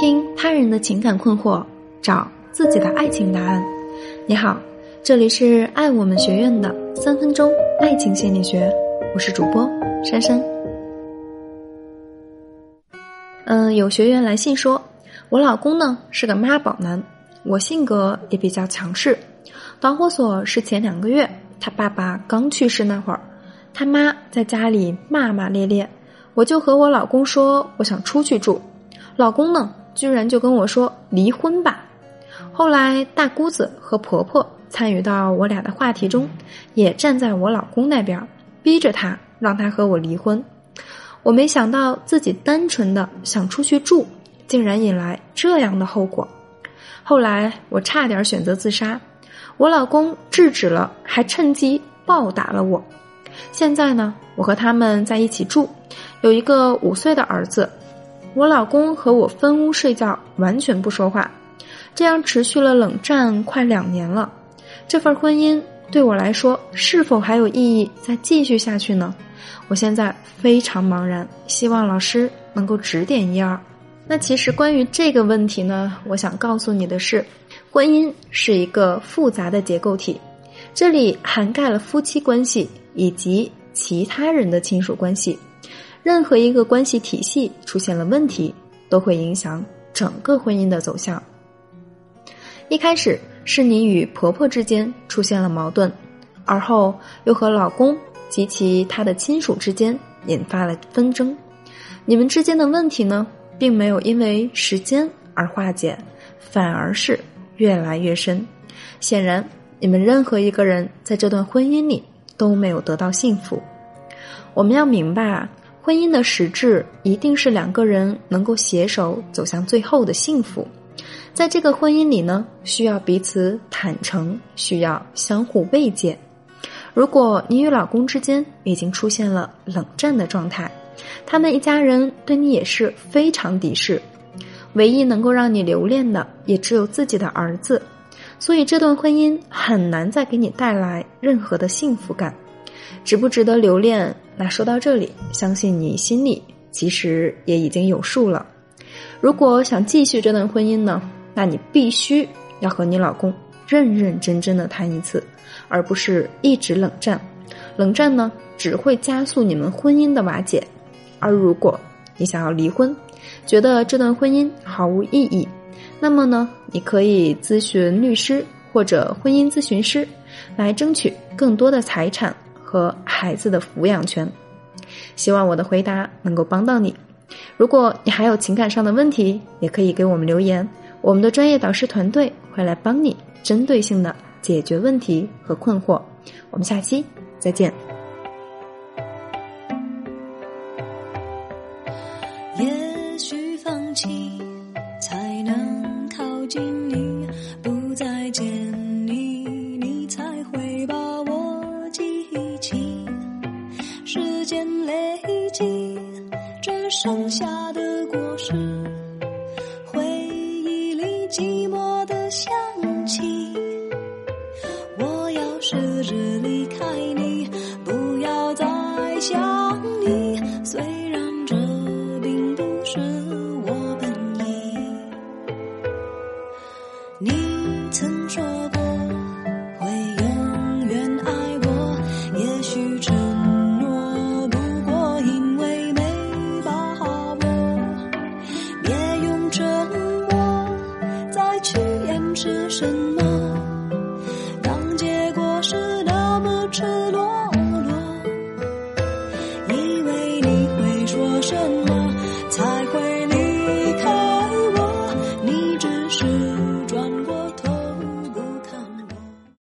听他人的情感困惑，找自己的爱情答案。你好，这里是爱我们学院的三分钟爱情心理学，我是主播珊珊。嗯，有学员来信说，我老公呢是个妈宝男，我性格也比较强势。导火索是前两个月他爸爸刚去世那会儿，他妈在家里骂骂咧咧。我就和我老公说，我想出去住，老公呢，居然就跟我说离婚吧。后来大姑子和婆婆参与到我俩的话题中，也站在我老公那边，逼着他让他和我离婚。我没想到自己单纯的想出去住，竟然引来这样的后果。后来我差点选择自杀，我老公制止了，还趁机暴打了我。现在呢，我和他们在一起住。有一个五岁的儿子，我老公和我分屋睡觉，完全不说话，这样持续了冷战快两年了。这份婚姻对我来说是否还有意义再继续下去呢？我现在非常茫然，希望老师能够指点一二。那其实关于这个问题呢，我想告诉你的是，婚姻是一个复杂的结构体，这里涵盖了夫妻关系以及其他人的亲属关系。任何一个关系体系出现了问题，都会影响整个婚姻的走向。一开始是你与婆婆之间出现了矛盾，而后又和老公及其他的亲属之间引发了纷争。你们之间的问题呢，并没有因为时间而化解，反而是越来越深。显然，你们任何一个人在这段婚姻里都没有得到幸福。我们要明白啊。婚姻的实质一定是两个人能够携手走向最后的幸福，在这个婚姻里呢，需要彼此坦诚，需要相互慰藉。如果你与老公之间已经出现了冷战的状态，他们一家人对你也是非常敌视，唯一能够让你留恋的也只有自己的儿子，所以这段婚姻很难再给你带来任何的幸福感。值不值得留恋？那说到这里，相信你心里其实也已经有数了。如果想继续这段婚姻呢，那你必须要和你老公认认真真的谈一次，而不是一直冷战。冷战呢，只会加速你们婚姻的瓦解。而如果你想要离婚，觉得这段婚姻毫无意义，那么呢，你可以咨询律师或者婚姻咨询师，来争取更多的财产。和孩子的抚养权，希望我的回答能够帮到你。如果你还有情感上的问题，也可以给我们留言，我们的专业导师团队会来帮你针对性的解决问题和困惑。我们下期再见。累积，只剩下的果实，回忆里寂寞的香气。我要试着离开你，不要再想你。虽然这并不是我本意。你曾说过才会